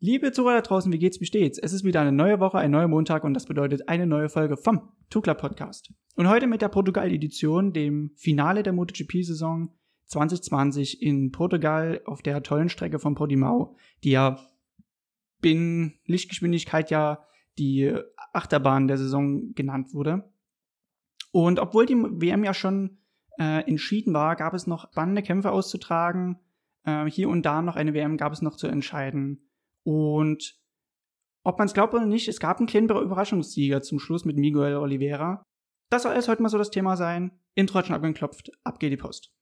Liebe Zuhörer da draußen, wie geht's, wie steht's? Es ist wieder eine neue Woche, ein neuer Montag und das bedeutet eine neue Folge vom Tukla Podcast. Und heute mit der Portugal-Edition, dem Finale der MotoGP-Saison 2020 in Portugal auf der tollen Strecke von Portimao, die ja in Lichtgeschwindigkeit ja die Achterbahn der Saison genannt wurde. Und obwohl die WM ja schon äh, entschieden war, gab es noch spannende Kämpfe auszutragen. Äh, hier und da noch eine WM gab es noch zu entscheiden. Und ob man es glaubt oder nicht, es gab einen kleinen Überraschungssieger zum Schluss mit Miguel Oliveira. Das soll alles heute mal so das Thema sein. Intro hat schon abgeklopft, ab geht die Post.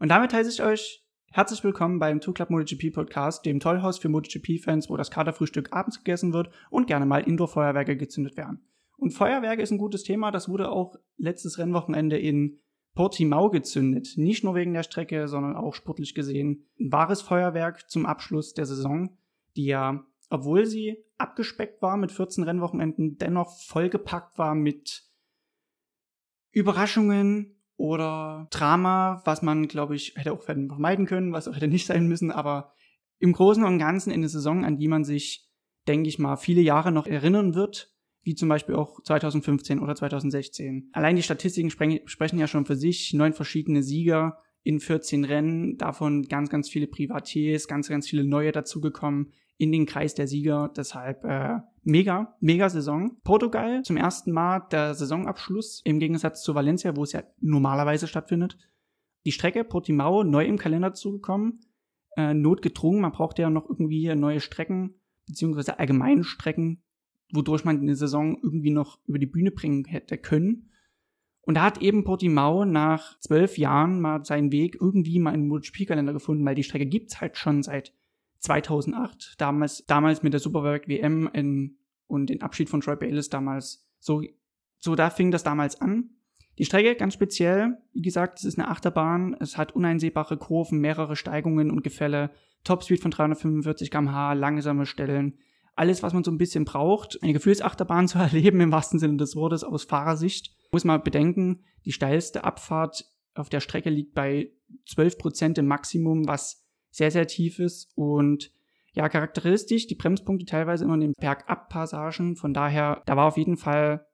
Und damit heiße ich euch Herzlich willkommen beim Two Club MotoGP Podcast, dem Tollhaus für MotoGP-Fans, wo das Katerfrühstück abends gegessen wird und gerne mal Indoor-Feuerwerke gezündet werden. Und Feuerwerke ist ein gutes Thema, das wurde auch letztes Rennwochenende in Portimao gezündet. Nicht nur wegen der Strecke, sondern auch sportlich gesehen. Ein wahres Feuerwerk zum Abschluss der Saison, die ja, obwohl sie abgespeckt war mit 14 Rennwochenenden, dennoch vollgepackt war mit Überraschungen, oder Drama, was man, glaube ich, hätte auch vermeiden können, was auch hätte nicht sein müssen, aber im Großen und Ganzen in der Saison, an die man sich, denke ich mal, viele Jahre noch erinnern wird, wie zum Beispiel auch 2015 oder 2016. Allein die Statistiken sprechen ja schon für sich, neun verschiedene Sieger in 14 Rennen, davon ganz, ganz viele Privatiers, ganz, ganz viele neue dazugekommen in den Kreis der Sieger. Deshalb äh, mega, mega Saison. Portugal zum ersten Mal der Saisonabschluss im Gegensatz zu Valencia, wo es ja normalerweise stattfindet. Die Strecke Portimao neu im Kalender zugekommen. Äh, notgedrungen, man braucht ja noch irgendwie neue Strecken, beziehungsweise allgemeine Strecken, wodurch man eine Saison irgendwie noch über die Bühne bringen hätte können. Und da hat eben Portimao nach zwölf Jahren mal seinen Weg irgendwie mal in den MotoGP-Kalender gefunden, weil die Strecke gibt's halt schon seit 2008, damals, damals mit der Superbike WM in, und den Abschied von Troy Bayliss damals. So, so da fing das damals an. Die Strecke ganz speziell, wie gesagt, es ist eine Achterbahn, es hat uneinsehbare Kurven, mehrere Steigungen und Gefälle, Topspeed von 345 km/h, langsame Stellen, alles, was man so ein bisschen braucht, eine Gefühlsachterbahn zu erleben im wahrsten Sinne des Wortes aus Fahrersicht. Muss man bedenken, die steilste Abfahrt auf der Strecke liegt bei 12% im Maximum, was sehr, sehr tief ist und ja, charakteristisch, die Bremspunkte teilweise immer in den Bergabpassagen. Von daher, da war auf jeden Fall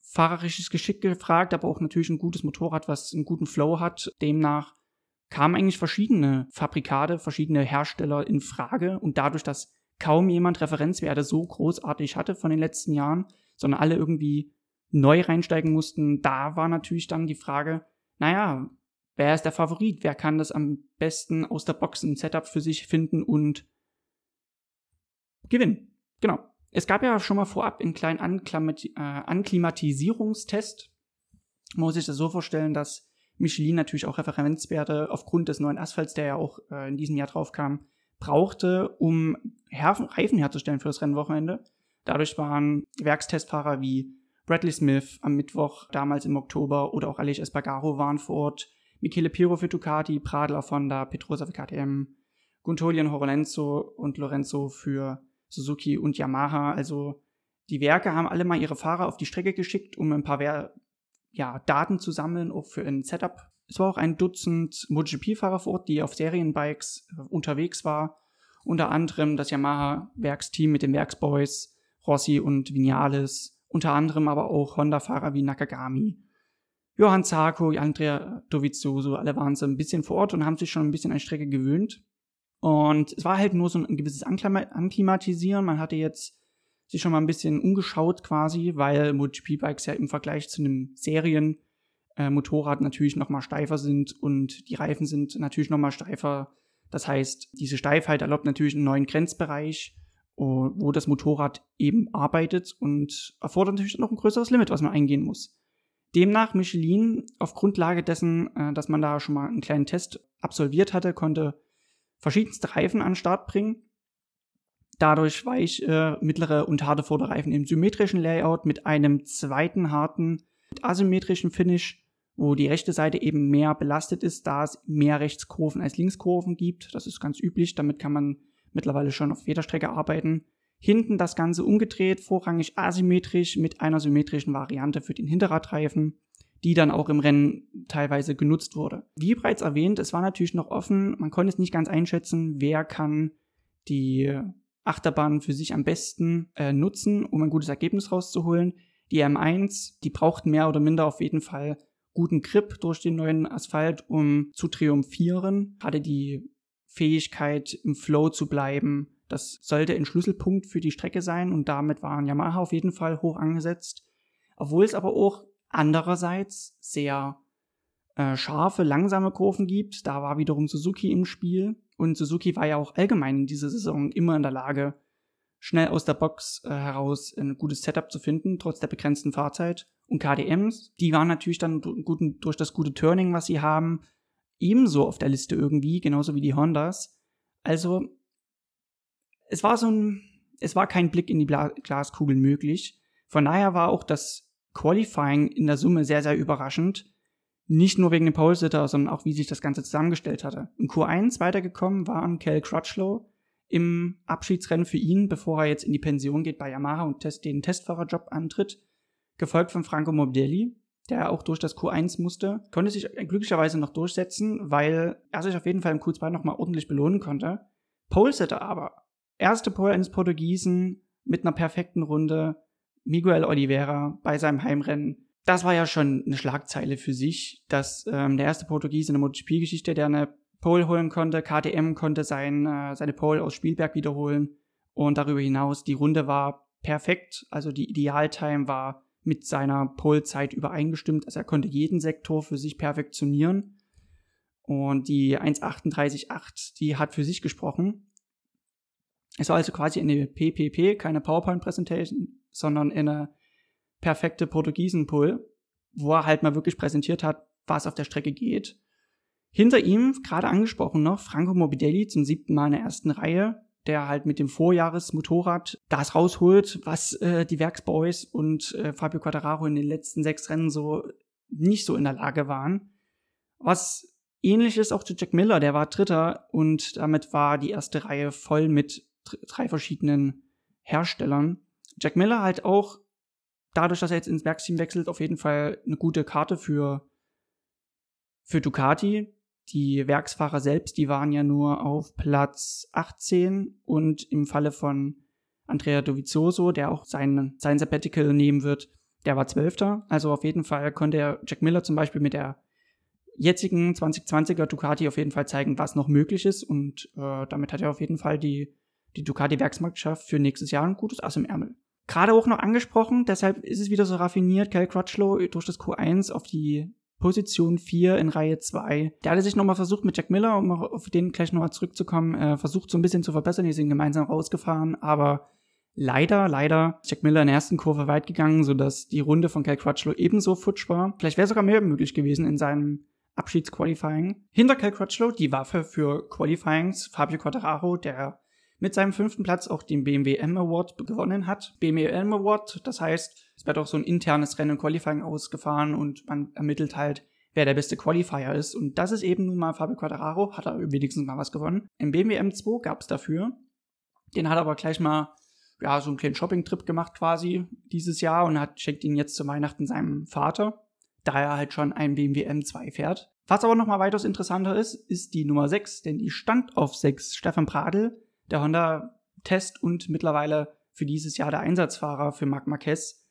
fahrerisches Geschick gefragt, aber auch natürlich ein gutes Motorrad, was einen guten Flow hat. Demnach kamen eigentlich verschiedene Fabrikate, verschiedene Hersteller in Frage und dadurch, dass kaum jemand Referenzwerte so großartig hatte von den letzten Jahren, sondern alle irgendwie neu reinsteigen mussten, da war natürlich dann die Frage, naja, wer ist der Favorit, wer kann das am besten aus der Box ein Setup für sich finden und gewinnen. Genau. Es gab ja schon mal vorab einen kleinen Anklimat äh, Anklimatisierungstest. Man muss sich das so vorstellen, dass Michelin natürlich auch Referenzwerte aufgrund des neuen Asphalts, der ja auch äh, in diesem Jahr drauf kam, brauchte, um Reifen herzustellen für das Rennwochenende. Dadurch waren Werkstestfahrer wie Bradley Smith am Mittwoch, damals im Oktober, oder auch Aleix Espargaro waren vor Ort. Michele Piro für Ducati, Pradl auf Honda, Petrosa für KTM, Guntolian Horolenzo und Lorenzo für Suzuki und Yamaha. Also die Werke haben alle mal ihre Fahrer auf die Strecke geschickt, um ein paar ja, Daten zu sammeln, auch für ein Setup. Es war auch ein Dutzend MotoGP-Fahrer vor Ort, die auf Serienbikes äh, unterwegs war. Unter anderem das Yamaha-Werksteam mit den Werksboys, Rossi und Vinales. Unter anderem aber auch Honda-Fahrer wie Nakagami Johann Zarko, Andrea Dovizioso, alle waren so ein bisschen vor Ort und haben sich schon ein bisschen an die Strecke gewöhnt. Und es war halt nur so ein gewisses Anklimatisieren. Man hatte jetzt sich schon mal ein bisschen umgeschaut quasi, weil MotoGP-Bikes ja im Vergleich zu einem Serienmotorrad äh, natürlich nochmal steifer sind und die Reifen sind natürlich nochmal steifer. Das heißt, diese Steifheit erlaubt natürlich einen neuen Grenzbereich, wo das Motorrad eben arbeitet und erfordert natürlich noch ein größeres Limit, was man eingehen muss. Demnach Michelin auf Grundlage dessen, äh, dass man da schon mal einen kleinen Test absolviert hatte, konnte verschiedenste Reifen an den Start bringen. Dadurch weich, äh, mittlere und harte Vorderreifen im symmetrischen Layout mit einem zweiten harten, asymmetrischen Finish, wo die rechte Seite eben mehr belastet ist, da es mehr Rechtskurven als Linkskurven gibt. Das ist ganz üblich. Damit kann man mittlerweile schon auf jeder Strecke arbeiten. Hinten das Ganze umgedreht, vorrangig asymmetrisch mit einer symmetrischen Variante für den Hinterradreifen, die dann auch im Rennen teilweise genutzt wurde. Wie bereits erwähnt, es war natürlich noch offen, man konnte es nicht ganz einschätzen, wer kann die Achterbahn für sich am besten äh, nutzen, um ein gutes Ergebnis rauszuholen. Die M1, die brauchten mehr oder minder auf jeden Fall guten Grip durch den neuen Asphalt, um zu triumphieren. Hatte die Fähigkeit, im Flow zu bleiben. Das sollte ein Schlüsselpunkt für die Strecke sein und damit waren Yamaha auf jeden Fall hoch angesetzt. Obwohl es aber auch andererseits sehr äh, scharfe, langsame Kurven gibt. Da war wiederum Suzuki im Spiel. Und Suzuki war ja auch allgemein in dieser Saison immer in der Lage, schnell aus der Box äh, heraus ein gutes Setup zu finden, trotz der begrenzten Fahrzeit. Und KDMs, die waren natürlich dann durch das gute Turning, was sie haben, ebenso auf der Liste irgendwie, genauso wie die Hondas. Also, es war so ein, es war kein Blick in die Bla Glaskugel möglich. Von daher war auch das Qualifying in der Summe sehr, sehr überraschend. Nicht nur wegen dem Pole-Sitter, sondern auch wie sich das Ganze zusammengestellt hatte. Im Q1 weitergekommen waren Cal Crutchlow im Abschiedsrennen für ihn, bevor er jetzt in die Pension geht bei Yamaha und den Testfahrerjob antritt, gefolgt von Franco Morbidelli, der auch durch das Q1 musste, konnte sich glücklicherweise noch durchsetzen, weil er sich auf jeden Fall im Q2 nochmal ordentlich belohnen konnte. Pole-Sitter aber, erste Pole eines Portugiesen mit einer perfekten Runde, Miguel Oliveira bei seinem Heimrennen. Das war ja schon eine Schlagzeile für sich, dass ähm, der erste Portugiese in der MotoGP-Geschichte, der eine Pole holen konnte, KTM konnte sein, äh, seine Pole aus Spielberg wiederholen. Und darüber hinaus die Runde war perfekt, also die Idealtime war mit seiner Pole-Zeit übereingestimmt, also er konnte jeden Sektor für sich perfektionieren. Und die 1.38.8, die hat für sich gesprochen. Es war also quasi eine PPP, keine PowerPoint-Präsentation, sondern eine perfekte Portugiesen-Pull, wo er halt mal wirklich präsentiert hat, was auf der Strecke geht. Hinter ihm, gerade angesprochen noch, Franco Morbidelli zum siebten Mal in der ersten Reihe, der halt mit dem Vorjahresmotorrad das rausholt, was äh, die Werksboys und äh, Fabio Quattararo in den letzten sechs Rennen so nicht so in der Lage waren. Was ähnlich ist auch zu Jack Miller, der war Dritter und damit war die erste Reihe voll mit drei verschiedenen Herstellern. Jack Miller halt auch dadurch, dass er jetzt ins Werksteam wechselt, auf jeden Fall eine gute Karte für, für Ducati. Die Werksfahrer selbst, die waren ja nur auf Platz 18 und im Falle von Andrea Dovizioso, der auch sein, sein Sabbatical nehmen wird, der war Zwölfter. Also auf jeden Fall konnte er Jack Miller zum Beispiel mit der jetzigen 2020er Ducati auf jeden Fall zeigen, was noch möglich ist und äh, damit hat er auf jeden Fall die, die Ducati-Werksmannschaft für nächstes Jahr ein gutes Ass im Ärmel gerade auch noch angesprochen, deshalb ist es wieder so raffiniert, Cal Crutchlow durch das Q1 auf die Position 4 in Reihe 2. Der hatte sich nochmal versucht mit Jack Miller, um auf den gleich nochmal zurückzukommen, äh, versucht so ein bisschen zu verbessern, die sind gemeinsam rausgefahren, aber leider, leider Jack Miller in der ersten Kurve weit gegangen, sodass die Runde von Cal Crutchlow ebenso futsch war. Vielleicht wäre sogar mehr möglich gewesen in seinem Abschiedsqualifying. Hinter Cal Crutchlow die Waffe für Qualifyings, Fabio Quattararo, der mit seinem fünften Platz auch den BMW M Award gewonnen hat. BMW M Award, das heißt, es wird auch so ein internes Rennen Qualifying ausgefahren und man ermittelt halt, wer der beste Qualifier ist. Und das ist eben nun mal Fabio Quattararo, hat er wenigstens mal was gewonnen. Im BMW M2 gab es dafür. Den hat er aber gleich mal ja, so einen kleinen Shopping-Trip gemacht quasi dieses Jahr und hat, schenkt ihn jetzt zu Weihnachten seinem Vater, da er halt schon einen BMW M2 fährt. Was aber nochmal weitaus interessanter ist, ist die Nummer 6, denn die stand auf 6. Stefan Pradl der Honda-Test und mittlerweile für dieses Jahr der Einsatzfahrer für Marc Marquez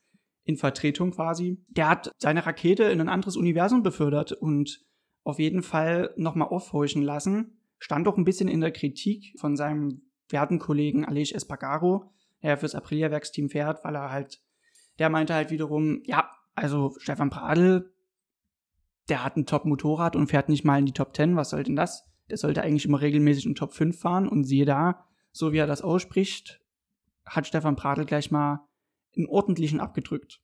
in Vertretung quasi. Der hat seine Rakete in ein anderes Universum befördert und auf jeden Fall nochmal aufhorchen lassen. Stand auch ein bisschen in der Kritik von seinem werten Kollegen Aleix Espargaro, der fürs Aprilia-Werksteam fährt, weil er halt, der meinte halt wiederum, ja, also Stefan Pradl, der hat ein Top-Motorrad und fährt nicht mal in die Top 10, was soll denn das? Der sollte eigentlich immer regelmäßig in Top 5 fahren und siehe da, so wie er das ausspricht, hat Stefan Pradl gleich mal einen ordentlichen abgedrückt.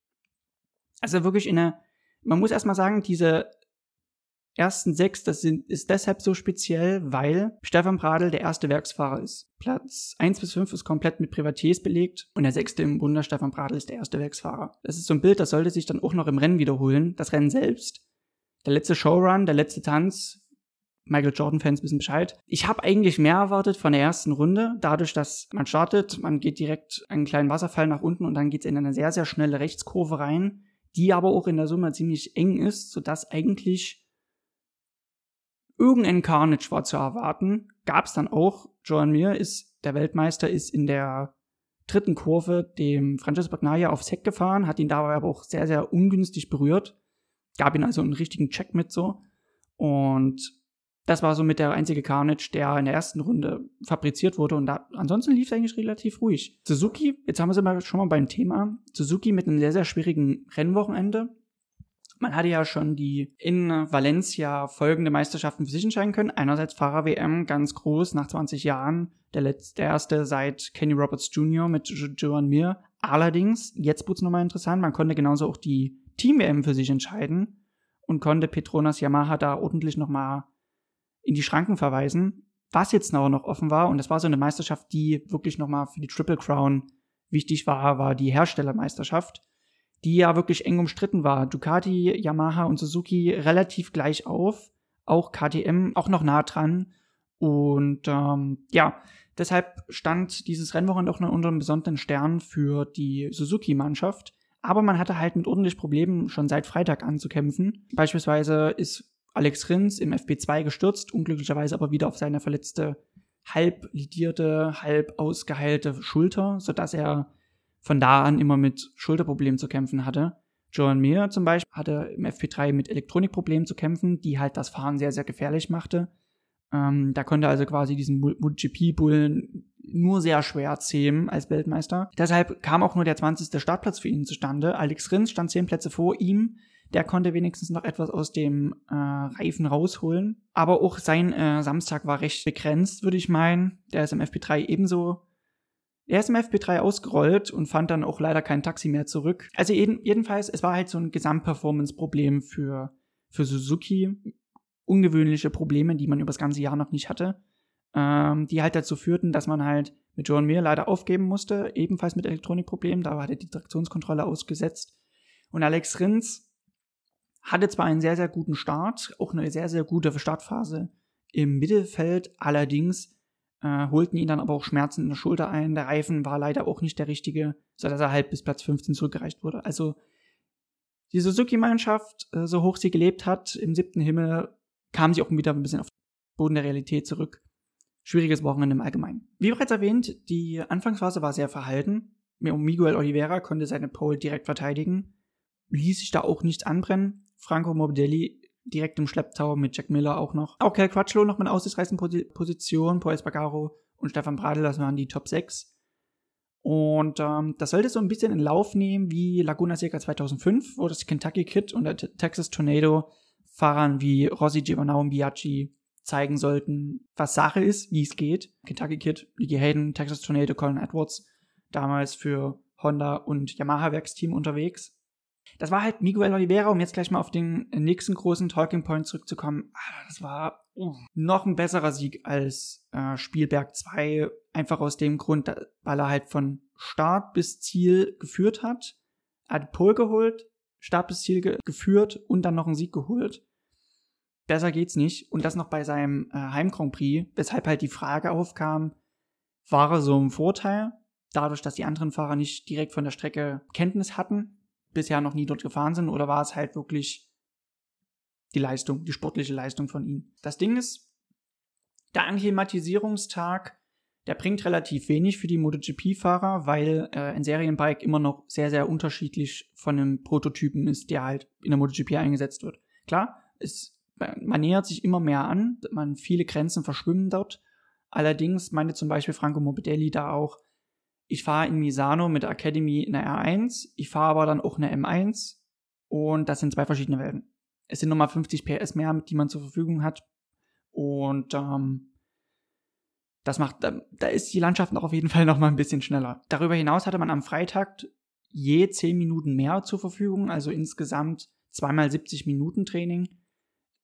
Also wirklich in eine, man muss erstmal sagen, diese ersten sechs, das sind, ist deshalb so speziell, weil Stefan Pradl der erste Werksfahrer ist. Platz eins bis fünf ist komplett mit Privatiers belegt und der sechste im Wunder, Stefan Pradl, ist der erste Werksfahrer. Das ist so ein Bild, das sollte sich dann auch noch im Rennen wiederholen. Das Rennen selbst, der letzte Showrun, der letzte Tanz, Michael Jordan-Fans wissen Bescheid. Ich habe eigentlich mehr erwartet von der ersten Runde, dadurch, dass man startet, man geht direkt einen kleinen Wasserfall nach unten und dann geht es in eine sehr, sehr schnelle Rechtskurve rein, die aber auch in der Summe ziemlich eng ist, sodass eigentlich irgendein Carnage war zu erwarten. Gab es dann auch. Joan Mir ist, der Weltmeister, ist in der dritten Kurve dem Francesco Bagnaia aufs Heck gefahren, hat ihn dabei aber auch sehr, sehr ungünstig berührt. Gab ihn also einen richtigen Check mit so. Und das war so mit der einzige Carnage, der in der ersten Runde fabriziert wurde. Und da, ansonsten lief es eigentlich relativ ruhig. Suzuki, jetzt haben wir es mal schon mal beim Thema. Suzuki mit einem sehr, sehr schwierigen Rennwochenende. Man hatte ja schon die in Valencia folgende Meisterschaften für sich entscheiden können. Einerseits Fahrer-WM ganz groß nach 20 Jahren. Der, letzte, der erste seit Kenny Roberts Jr. mit Joan Mir. Allerdings, jetzt wurde es nochmal interessant, man konnte genauso auch die Team-WM für sich entscheiden und konnte Petronas Yamaha da ordentlich nochmal in die Schranken verweisen. Was jetzt aber noch offen war, und das war so eine Meisterschaft, die wirklich nochmal für die Triple Crown wichtig war, war die Herstellermeisterschaft, die ja wirklich eng umstritten war. Ducati, Yamaha und Suzuki relativ gleich auf, auch KTM auch noch nah dran. Und ähm, ja, deshalb stand dieses Rennwochenende auch noch unter einem besonderen Stern für die Suzuki-Mannschaft. Aber man hatte halt mit ordentlich Problemen schon seit Freitag anzukämpfen. Beispielsweise ist Alex Rins im FP2 gestürzt, unglücklicherweise aber wieder auf seine verletzte, halb lidierte, halb ausgeheilte Schulter, sodass er von da an immer mit Schulterproblemen zu kämpfen hatte. Joan Mir zum Beispiel hatte im FP3 mit Elektronikproblemen zu kämpfen, die halt das Fahren sehr, sehr gefährlich machte. Ähm, da konnte also quasi diesen MotoGP-Bullen nur sehr schwer zähmen als Weltmeister. Deshalb kam auch nur der 20. Startplatz für ihn zustande. Alex Rins stand zehn Plätze vor ihm. Der konnte wenigstens noch etwas aus dem äh, Reifen rausholen. Aber auch sein äh, Samstag war recht begrenzt, würde ich meinen. Der ist im FP3 ebenso. Er ist im FP3 ausgerollt und fand dann auch leider kein Taxi mehr zurück. Also jeden, jedenfalls, es war halt so ein Gesamtperformance-Problem für, für Suzuki. Ungewöhnliche Probleme, die man über das ganze Jahr noch nicht hatte. Ähm, die halt dazu führten, dass man halt mit John Mir leider aufgeben musste, ebenfalls mit Elektronikproblemen. Da war die Traktionskontrolle ausgesetzt. Und Alex Rins hatte zwar einen sehr, sehr guten Start, auch eine sehr, sehr gute Startphase im Mittelfeld, allerdings äh, holten ihn dann aber auch Schmerzen in der Schulter ein. Der Reifen war leider auch nicht der richtige, sodass er halt bis Platz 15 zurückgereicht wurde. Also die Suzuki-Mannschaft, äh, so hoch sie gelebt hat, im siebten Himmel, kam sie auch wieder ein bisschen auf den Boden der Realität zurück. Schwieriges Wochenende im Allgemeinen. Wie bereits erwähnt, die Anfangsphase war sehr verhalten. Miguel Oliveira konnte seine Pole direkt verteidigen, ließ sich da auch nichts anbrennen. Franco Morbidelli direkt im Schlepptau mit Jack Miller auch noch. Auch Cal Crutchlow noch mit aussichtsreichenden Position, Paul Espargaro und Stefan Bradl, das waren die Top 6. Und ähm, das sollte so ein bisschen in Lauf nehmen wie Laguna Seca 2005, wo das Kentucky Kid und der Texas Tornado Fahrern wie Rossi, Giovanau und Biaggi zeigen sollten, was Sache ist, wie es geht. Kentucky Kid, Nicky Hayden, Texas Tornado, Colin Edwards, damals für Honda und Yamaha Werksteam unterwegs. Das war halt Miguel Oliveira, um jetzt gleich mal auf den nächsten großen Talking Point zurückzukommen. Ah, das war uh, noch ein besserer Sieg als äh, Spielberg 2. Einfach aus dem Grund, weil er halt von Start bis Ziel geführt hat. Er hat Pole geholt, Start bis Ziel ge geführt und dann noch einen Sieg geholt. Besser geht's nicht. Und das noch bei seinem äh, Heim Grand Prix, weshalb halt die Frage aufkam, war er so im Vorteil, dadurch, dass die anderen Fahrer nicht direkt von der Strecke Kenntnis hatten bisher noch nie dort gefahren sind oder war es halt wirklich die Leistung, die sportliche Leistung von ihm. Das Ding ist, der Anklimatisierungstag, der bringt relativ wenig für die MotoGP-Fahrer, weil äh, ein Serienbike immer noch sehr, sehr unterschiedlich von einem Prototypen ist, der halt in der MotoGP eingesetzt wird. Klar, es, man nähert sich immer mehr an, man viele Grenzen verschwimmen dort. Allerdings meinte zum Beispiel Franco Morbidelli da auch, ich fahre in Misano mit der Academy eine R1, ich fahre aber dann auch eine M1 und das sind zwei verschiedene Welten. Es sind nochmal 50 PS mehr, die man zur Verfügung hat und ähm, das macht, da, da ist die Landschaft noch auf jeden Fall nochmal ein bisschen schneller. Darüber hinaus hatte man am Freitag je 10 Minuten mehr zur Verfügung, also insgesamt zweimal 70 Minuten Training.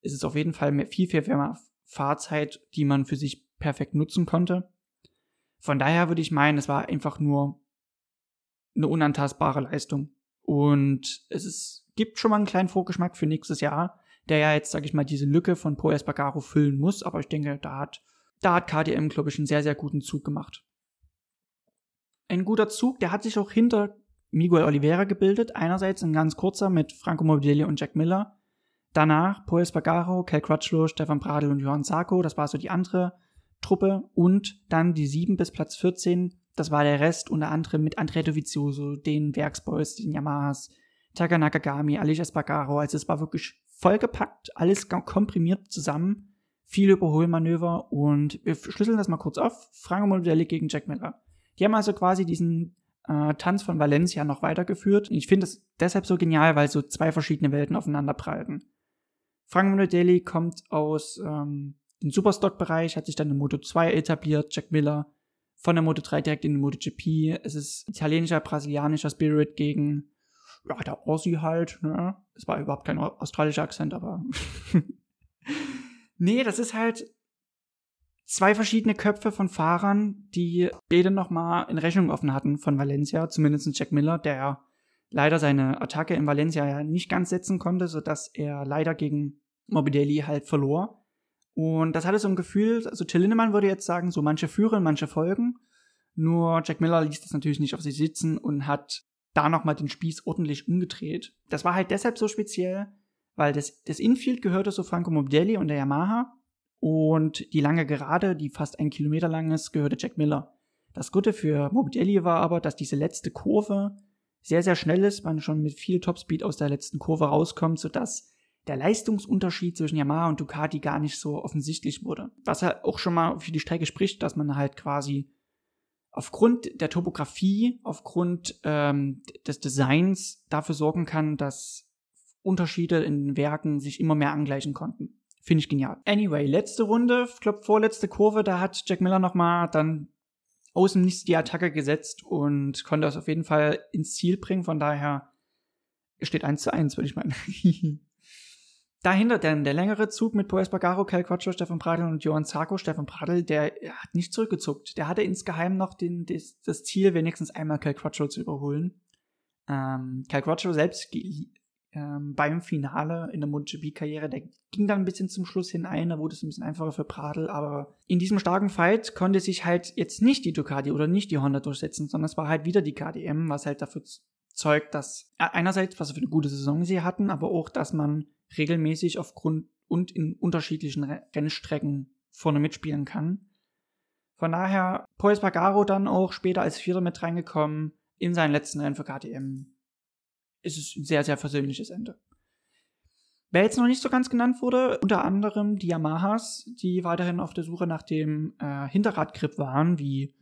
Es ist auf jeden Fall mehr, viel, viel mehr Fahrzeit, die man für sich perfekt nutzen konnte. Von daher würde ich meinen, es war einfach nur eine unantastbare Leistung. Und es ist, gibt schon mal einen kleinen Vorgeschmack für nächstes Jahr. der ja jetzt, sag ich mal, diese Lücke von Pro Espargaro füllen muss. Aber ich denke, da hat, da hat KTM, glaube ich, einen sehr, sehr guten Zug gemacht. Ein guter Zug, der hat sich auch hinter Miguel Oliveira gebildet. Einerseits ein ganz kurzer mit Franco Morbidelli und Jack Miller. Danach Paul Espargaro, Cal Crutchlow, Stefan Pradl und Johann Sarko. Das war so die andere Truppe. Und dann die 7 bis Platz 14. Das war der Rest, unter anderem mit Andrea Dovizioso, den Werksboys, den Yamahas, Taka Nakagami, Alicia Espargaro. Also es war wirklich vollgepackt, alles komprimiert zusammen. Viele Überholmanöver und wir schlüsseln das mal kurz auf. Franco Morbidelli gegen Jack Miller. Die haben also quasi diesen äh, Tanz von Valencia noch weitergeführt. Ich finde es deshalb so genial, weil so zwei verschiedene Welten aufeinander prallten. Frank Monodelli kommt aus ähm, dem Superstock-Bereich, hat sich dann in Moto 2 etabliert, Jack Miller von der Moto 3 direkt in die MotoGP. Es ist italienischer, brasilianischer Spirit gegen ja, der Aussie halt, ne? Es war überhaupt kein australischer Akzent, aber nee, das ist halt zwei verschiedene Köpfe von Fahrern, die beide nochmal in Rechnung offen hatten von Valencia, zumindest Jack Miller, der leider seine Attacke in Valencia ja nicht ganz setzen konnte, sodass er leider gegen Morbidelli halt verlor. Und das hatte so ein Gefühl, also Till Lindemann würde jetzt sagen, so manche führen, manche folgen. Nur Jack Miller ließ das natürlich nicht auf sich sitzen und hat da nochmal den Spieß ordentlich umgedreht. Das war halt deshalb so speziell, weil das, das Infield gehörte so Franco Morbidelli und der Yamaha und die lange Gerade, die fast ein Kilometer lang ist, gehörte Jack Miller. Das Gute für Morbidelli war aber, dass diese letzte Kurve sehr, sehr schnell ist, man schon mit viel Topspeed aus der letzten Kurve rauskommt, sodass der Leistungsunterschied zwischen Yamaha und Ducati gar nicht so offensichtlich wurde. Was halt auch schon mal für die Strecke spricht, dass man halt quasi aufgrund der Topografie, aufgrund ähm, des Designs dafür sorgen kann, dass Unterschiede in den Werken sich immer mehr angleichen konnten. Finde ich genial. Anyway, letzte Runde, ich glaube vorletzte Kurve, da hat Jack Miller nochmal dann außen nicht die Attacke gesetzt und konnte das auf jeden Fall ins Ziel bringen. Von daher steht 1 zu 1, würde ich meinen. Dahinter dann der längere Zug mit Poes Bagaro, Cal Quattro, Stefan Pradl und Johann Zarko. Stefan Pradl, der hat nicht zurückgezuckt. Der hatte insgeheim noch den, das, das Ziel, wenigstens einmal Cal Quattro zu überholen. Ähm, Cal Quattro selbst ähm, beim Finale in der MotoGP-Karriere. Der ging dann ein bisschen zum Schluss hin ein, da wurde es ein bisschen einfacher für Pradl, aber in diesem starken Fight konnte sich halt jetzt nicht die Ducati oder nicht die Honda durchsetzen, sondern es war halt wieder die KDM, was halt dafür zeugt, dass einerseits, was für eine gute Saison sie hatten, aber auch, dass man regelmäßig aufgrund und in unterschiedlichen Rennstrecken vorne mitspielen kann. Von daher, Paul Pagaro dann auch später als Vierter mit reingekommen in seinen letzten Rennen für KTM ist es ein sehr, sehr versöhnliches Ende. Wer jetzt noch nicht so ganz genannt wurde, unter anderem die Yamahas, die weiterhin auf der Suche nach dem äh, Hinterradgrip waren, wie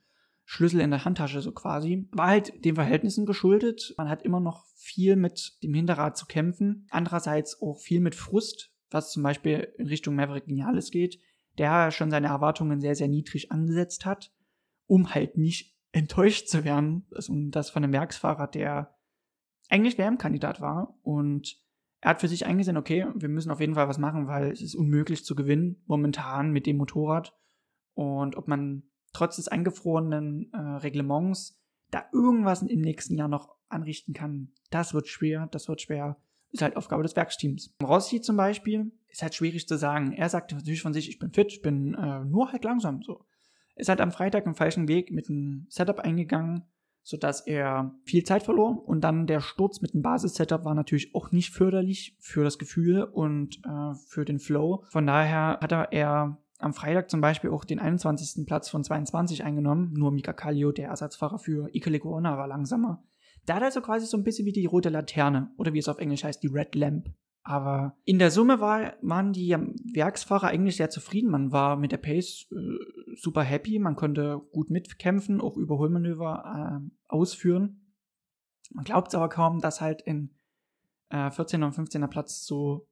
Schlüssel in der Handtasche so quasi, war halt den Verhältnissen geschuldet. Man hat immer noch viel mit dem Hinterrad zu kämpfen. Andererseits auch viel mit Frust, was zum Beispiel in Richtung Maverick Geniales geht, der schon seine Erwartungen sehr, sehr niedrig angesetzt hat, um halt nicht enttäuscht zu werden. Also das von einem Werksfahrer, der eigentlich WM-Kandidat war und er hat für sich eingesehen, okay, wir müssen auf jeden Fall was machen, weil es ist unmöglich zu gewinnen momentan mit dem Motorrad und ob man trotz des eingefrorenen äh, Reglements da irgendwas im nächsten Jahr noch anrichten kann, das wird schwer, das wird schwer. Ist halt Aufgabe des Werksteams. Rossi zum Beispiel ist halt schwierig zu sagen. Er sagt natürlich von sich, ich bin fit, ich bin äh, nur halt langsam so. Ist halt am Freitag im falschen Weg mit einem Setup eingegangen, sodass er viel Zeit verlor. Und dann der Sturz mit dem Basis-Setup war natürlich auch nicht förderlich für das Gefühl und äh, für den Flow. Von daher hat er am Freitag zum Beispiel auch den 21. Platz von 22 eingenommen. Nur Mika Kallio, der Ersatzfahrer für Ike Leguona, war langsamer. Da hat er so quasi so ein bisschen wie die rote Laterne oder wie es auf Englisch heißt, die Red Lamp. Aber in der Summe war, waren die Werksfahrer eigentlich sehr zufrieden. Man war mit der Pace äh, super happy, man konnte gut mitkämpfen, auch Überholmanöver äh, ausführen. Man glaubt es aber kaum, dass halt in äh, 14. und 15. Platz so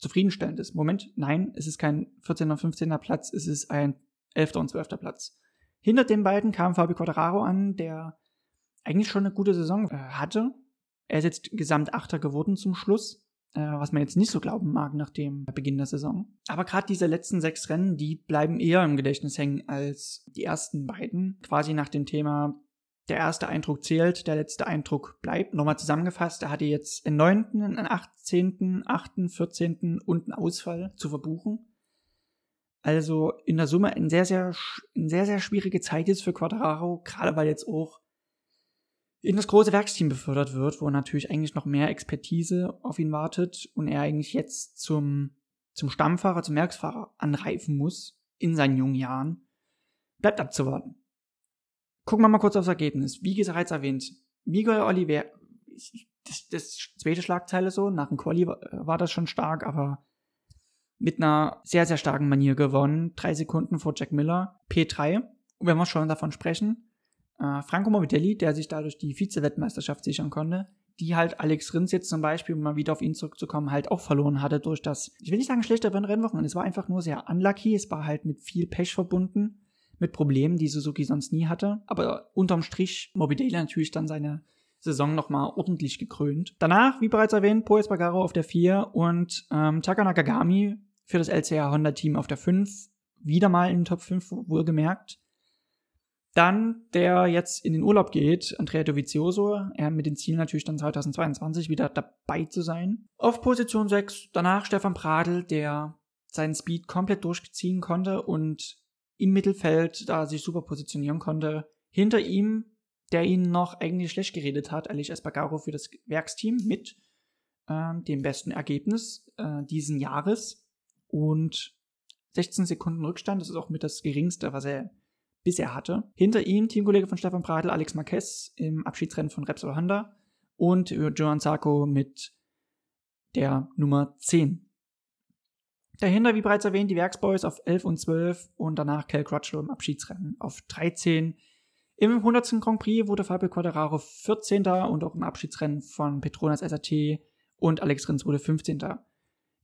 zufriedenstellend ist. Moment, nein, es ist kein 14. und 15. Platz, es ist ein 11. und 12. Platz. Hinter den beiden kam Fabio Quadraro an, der eigentlich schon eine gute Saison äh, hatte. Er ist jetzt Gesamt Achter geworden zum Schluss äh, was man jetzt nicht so glauben mag nach dem Beginn der Saison. Aber gerade diese letzten sechs Rennen, die bleiben eher im Gedächtnis hängen als die ersten beiden. Quasi nach dem Thema der erste Eindruck zählt, der letzte Eindruck bleibt. Nochmal zusammengefasst, er hatte jetzt einen 9., einen 18., 8., 14. und einen Ausfall zu verbuchen. Also in der Summe ein sehr, sehr, eine sehr, sehr schwierige Zeit ist für Quadraro, gerade weil jetzt auch in das große Werksteam befördert wird, wo natürlich eigentlich noch mehr Expertise auf ihn wartet und er eigentlich jetzt zum, zum Stammfahrer, zum Werksfahrer anreifen muss in seinen jungen Jahren. Bleibt abzuwarten. Gucken wir mal kurz aufs Ergebnis. Wie bereits erwähnt, Miguel Oliver, das, das zweite Schlagzeile so, nach dem Quali war, war das schon stark, aber mit einer sehr, sehr starken Manier gewonnen. Drei Sekunden vor Jack Miller, P3. Und wenn wir schon davon sprechen, äh, Franco Morbidelli, der sich dadurch die Vize-Weltmeisterschaft sichern konnte, die halt Alex Rins jetzt zum Beispiel, um mal wieder auf ihn zurückzukommen, halt auch verloren hatte durch das, ich will nicht sagen schlechte Rennwochen, es war einfach nur sehr unlucky, es war halt mit viel Pech verbunden, mit Problemen, die Suzuki sonst nie hatte, aber unterm Strich Morbidelli natürlich dann seine Saison nochmal ordentlich gekrönt. Danach, wie bereits erwähnt, Poes Bagaro auf der 4 und ähm, Taka Nakagami für das LCR Honda Team auf der 5, wieder mal in den Top 5 wohlgemerkt. Dann, der jetzt in den Urlaub geht, Andrea Dovizioso, er mit dem Ziel natürlich dann 2022 wieder dabei zu sein. Auf Position 6, danach Stefan Pradl, der seinen Speed komplett durchziehen konnte und im Mittelfeld da sich super positionieren konnte. Hinter ihm, der ihn noch eigentlich schlecht geredet hat, Alice Espargaro für das Werksteam mit äh, dem besten Ergebnis äh, diesen Jahres und 16 Sekunden Rückstand, das ist auch mit das geringste, was er bisher hatte. Hinter ihm Teamkollege von Stefan Pradl, Alex Marquez im Abschiedsrennen von Repsol Honda und Johan Sarko mit der Nummer 10. Dahinter, wie bereits erwähnt, die Werksboys auf 11 und 12 und danach Cal Crutchlow im Abschiedsrennen auf 13. Im 100. Grand Prix wurde Fabio Quadraro 14. und auch im Abschiedsrennen von Petronas SAT und Alex Rins wurde 15.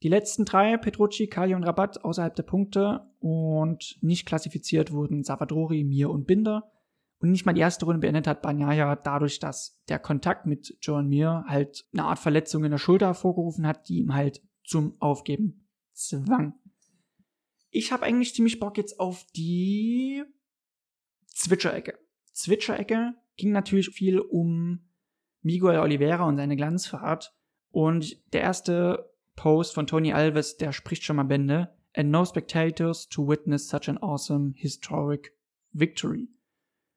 Die letzten drei, Petrucci, Kali und Rabatt, außerhalb der Punkte und nicht klassifiziert wurden Savadori, Mir und Binder. Und nicht mal die erste Runde beendet hat Banyaya dadurch, dass der Kontakt mit John Mir halt eine Art Verletzung in der Schulter hervorgerufen hat, die ihm halt zum Aufgeben zwang. Ich habe eigentlich ziemlich Bock jetzt auf die Zwitscherecke. Zwitscherecke ging natürlich viel um Miguel Oliveira und seine Glanzfahrt. Und der erste Post von Tony Alves, der spricht schon mal Bände. And no spectators to witness such an awesome historic victory.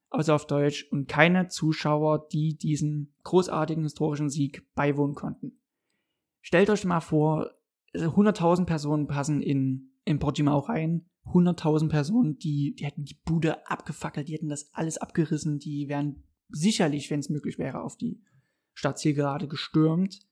Also auf Deutsch. Und keine Zuschauer, die diesen großartigen historischen Sieg beiwohnen konnten. Stellt euch mal vor, 100.000 Personen passen in, in Portimao rein. 100.000 Personen, die, die hätten die Bude abgefackelt, die hätten das alles abgerissen, die wären sicherlich, wenn es möglich wäre, auf die Stadtzielgerade gestürmt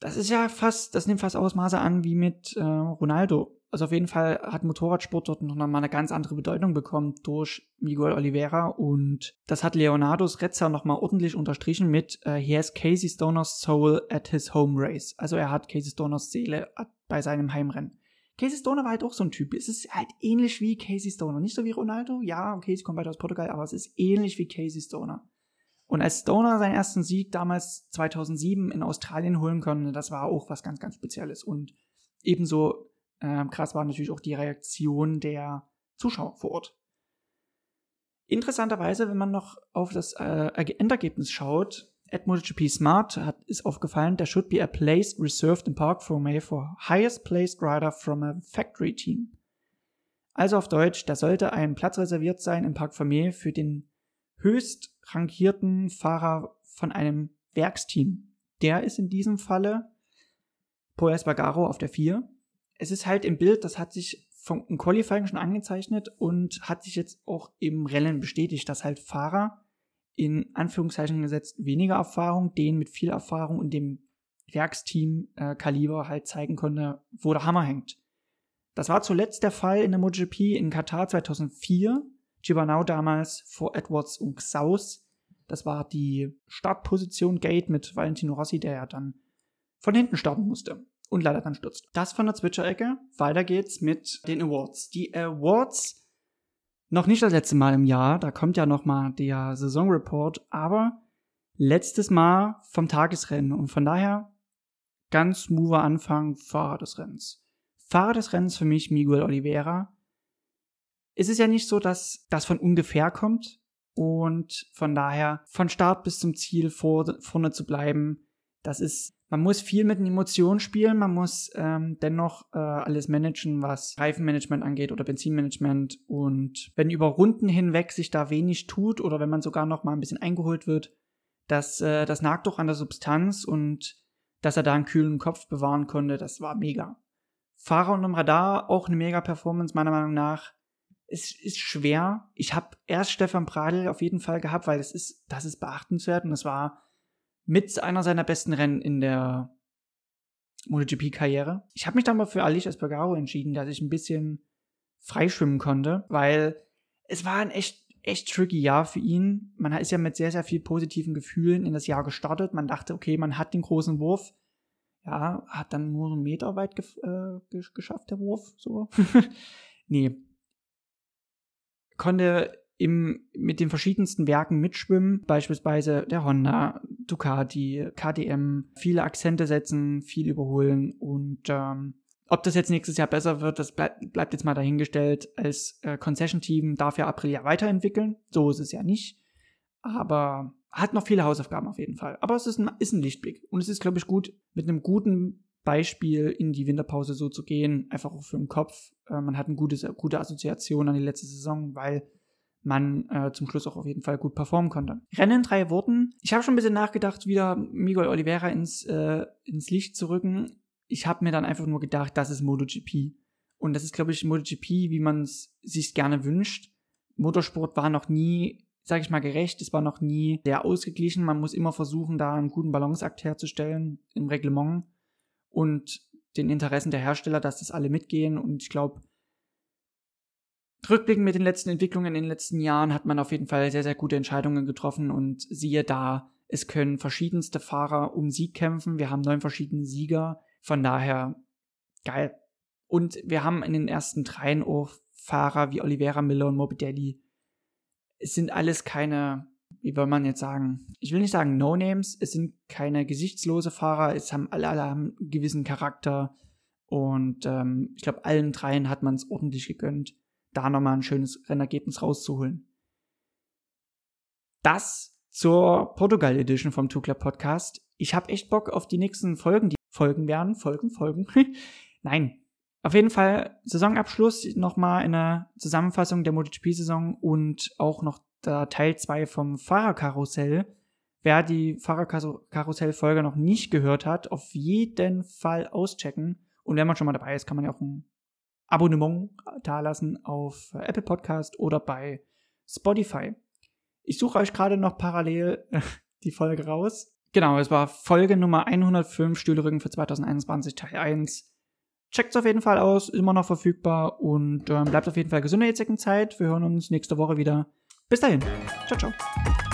das ist ja fast, das nimmt fast Ausmaße an wie mit äh, Ronaldo. Also auf jeden Fall hat Motorradsport dort noch mal eine ganz andere Bedeutung bekommen durch Miguel Oliveira und das hat Leonardos Rezza noch mal ordentlich unterstrichen mit uh, He has Casey Stoner's soul at his home race. Also er hat Casey Stoners Seele bei seinem Heimrennen. Casey Stoner war halt auch so ein Typ. Es ist halt ähnlich wie Casey Stoner. Nicht so wie Ronaldo. Ja, okay, sie kommt beide aus Portugal, aber es ist ähnlich wie Casey Stoner. Und als Stoner seinen ersten Sieg damals 2007 in Australien holen konnte, das war auch was ganz, ganz Spezielles. Und ebenso äh, krass war natürlich auch die Reaktion der Zuschauer vor Ort. Interessanterweise, wenn man noch auf das äh, Endergebnis schaut, at MotoGP Smart hat, ist aufgefallen, there should be a place reserved in Park for May for highest placed rider from a factory team. Also auf Deutsch, da sollte ein Platz reserviert sein im Park Formé für den höchst rangierten Fahrer von einem Werksteam. Der ist in diesem Falle Paul Espargaro auf der 4. Es ist halt im Bild, das hat sich vom Qualifying schon angezeichnet und hat sich jetzt auch im Rennen bestätigt, dass halt Fahrer in Anführungszeichen gesetzt weniger Erfahrung, denen mit viel Erfahrung und dem Werksteam äh, Kaliber halt zeigen konnte, wo der Hammer hängt. Das war zuletzt der Fall in der MotoGP in Katar 2004. Gibernau damals vor Edwards und Xaus. Das war die Startposition Gate mit Valentino Rossi, der ja dann von hinten starten musste und leider dann stürzt. Das von der Zwitscher-Ecke. Weiter geht's mit den Awards. Die Awards noch nicht das letzte Mal im Jahr, da kommt ja noch mal der Saisonreport, aber letztes Mal vom Tagesrennen und von daher ganz smoother Anfang Fahrer des Rennens. Fahrer des Rennens für mich Miguel Oliveira, es ist ja nicht so, dass das von ungefähr kommt. Und von daher, von Start bis zum Ziel vor, vorne zu bleiben, das ist, man muss viel mit den Emotionen spielen, man muss ähm, dennoch äh, alles managen, was Reifenmanagement angeht oder Benzinmanagement. Und wenn über Runden hinweg sich da wenig tut oder wenn man sogar noch mal ein bisschen eingeholt wird, das, äh, das nagt doch an der Substanz und dass er da einen kühlen Kopf bewahren konnte, das war mega. Fahrer unterm Radar, auch eine mega Performance, meiner Meinung nach. Es ist schwer. Ich habe erst Stefan Pradl auf jeden Fall gehabt, weil das ist, das ist beachtenswert und es war mit einer seiner besten Rennen in der MotoGP-Karriere. Ich habe mich dann mal für Alicia Espargaro entschieden, dass ich ein bisschen freischwimmen konnte, weil es war ein echt, echt tricky Jahr für ihn. Man ist ja mit sehr, sehr viel positiven Gefühlen in das Jahr gestartet. Man dachte, okay, man hat den großen Wurf. Ja, hat dann nur einen Meter weit äh, geschafft, der Wurf, so. nee. Konnte im, mit den verschiedensten Werken mitschwimmen, beispielsweise der Honda, Ducati, KTM, viele Akzente setzen, viel überholen und ähm, ob das jetzt nächstes Jahr besser wird, das bleib, bleibt jetzt mal dahingestellt. Als äh, Concession-Team darf ja Aprilia weiterentwickeln, so ist es ja nicht, aber hat noch viele Hausaufgaben auf jeden Fall. Aber es ist ein, ist ein Lichtblick und es ist, glaube ich, gut, mit einem guten Beispiel in die Winterpause so zu gehen, einfach auch für den Kopf. Äh, man hat eine gute, gute Assoziation an die letzte Saison, weil man äh, zum Schluss auch auf jeden Fall gut performen konnte. Rennen in drei Worten. Ich habe schon ein bisschen nachgedacht, wieder Miguel Oliveira ins, äh, ins Licht zu rücken. Ich habe mir dann einfach nur gedacht, das ist MotoGP. Und das ist, glaube ich, MotoGP, wie man es sich gerne wünscht. Motorsport war noch nie, sage ich mal, gerecht. Es war noch nie sehr ausgeglichen. Man muss immer versuchen, da einen guten Balanceakt herzustellen im Reglement und den Interessen der Hersteller, dass das alle mitgehen. Und ich glaube, Rückblickend mit den letzten Entwicklungen in den letzten Jahren hat man auf jeden Fall sehr, sehr gute Entscheidungen getroffen und siehe da, es können verschiedenste Fahrer um Sieg kämpfen. Wir haben neun verschiedene Sieger. Von daher geil. Und wir haben in den ersten dreien auch Fahrer wie Oliveira Miller und Morbidelli. Es sind alles keine, wie will man jetzt sagen, ich will nicht sagen No-Names, es sind keine gesichtslose Fahrer, es haben alle, alle haben einen gewissen Charakter. Und ähm, ich glaube, allen dreien hat man es ordentlich gegönnt da nochmal ein schönes Rennergebnis rauszuholen. Das zur Portugal Edition vom Club Podcast. Ich habe echt Bock auf die nächsten Folgen, die folgen werden. Folgen, Folgen. Nein. Auf jeden Fall Saisonabschluss, nochmal eine Zusammenfassung der MotoGP-Saison und auch noch der Teil 2 vom Fahrerkarussell. Wer die Fahrerkarussell-Folge noch nicht gehört hat, auf jeden Fall auschecken. Und wenn man schon mal dabei ist, kann man ja auch ein Abonnement dalassen auf Apple Podcast oder bei Spotify. Ich suche euch gerade noch parallel die Folge raus. Genau, es war Folge Nummer 105 Stühlerücken für 2021 Teil 1. Checkt es auf jeden Fall aus, immer noch verfügbar und ähm, bleibt auf jeden Fall gesund in der jetzigen Zeit. Wir hören uns nächste Woche wieder. Bis dahin. Ciao, ciao.